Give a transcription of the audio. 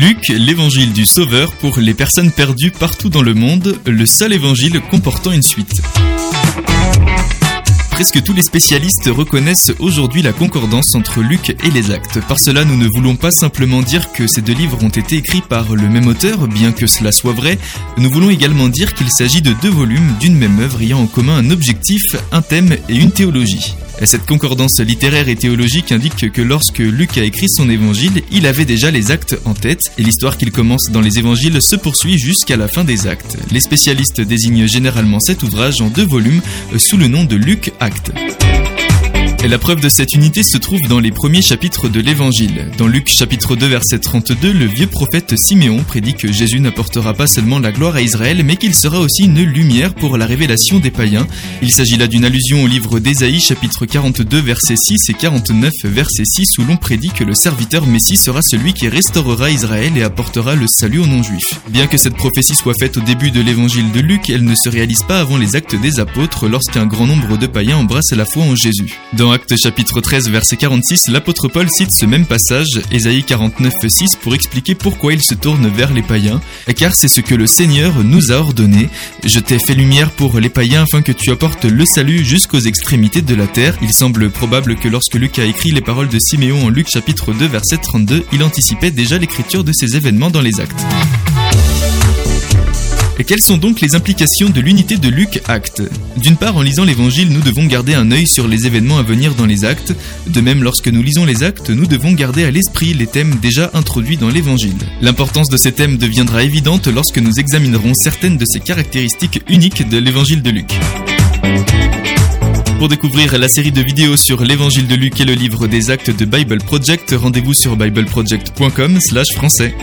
Luc, l'évangile du Sauveur pour les personnes perdues partout dans le monde, le seul évangile comportant une suite. Presque tous les spécialistes reconnaissent aujourd'hui la concordance entre Luc et les actes. Par cela, nous ne voulons pas simplement dire que ces deux livres ont été écrits par le même auteur, bien que cela soit vrai, nous voulons également dire qu'il s'agit de deux volumes d'une même œuvre ayant en commun un objectif, un thème et une théologie. Cette concordance littéraire et théologique indique que lorsque Luc a écrit son évangile, il avait déjà les actes en tête, et l'histoire qu'il commence dans les évangiles se poursuit jusqu'à la fin des actes. Les spécialistes désignent généralement cet ouvrage en deux volumes sous le nom de Luc Actes. Et la preuve de cette unité se trouve dans les premiers chapitres de l'Évangile. Dans Luc chapitre 2 verset 32, le vieux prophète Siméon prédit que Jésus n'apportera pas seulement la gloire à Israël, mais qu'il sera aussi une lumière pour la révélation des païens. Il s'agit là d'une allusion au livre d'Ésaïe chapitre 42 verset 6 et 49 verset 6 où l'on prédit que le serviteur Messie sera celui qui restaurera Israël et apportera le salut aux non-juifs. Bien que cette prophétie soit faite au début de l'Évangile de Luc, elle ne se réalise pas avant les actes des apôtres lorsqu'un grand nombre de païens embrassent la foi en Jésus. Actes chapitre 13 verset 46, l'apôtre Paul cite ce même passage, Ésaïe 49 6, pour expliquer pourquoi il se tourne vers les païens, car c'est ce que le Seigneur nous a ordonné. Je t'ai fait lumière pour les païens afin que tu apportes le salut jusqu'aux extrémités de la terre. Il semble probable que lorsque Luc a écrit les paroles de Siméon en Luc chapitre 2 verset 32, il anticipait déjà l'écriture de ces événements dans les actes. Et quelles sont donc les implications de l'unité de Luc Acte? D'une part, en lisant l'évangile, nous devons garder un œil sur les événements à venir dans les actes. De même, lorsque nous lisons les actes, nous devons garder à l'esprit les thèmes déjà introduits dans l'évangile. L'importance de ces thèmes deviendra évidente lorsque nous examinerons certaines de ces caractéristiques uniques de l'évangile de Luc. Pour découvrir la série de vidéos sur l'évangile de Luc et le livre des actes de Bible Project, rendez-vous sur bibleproject.com/français.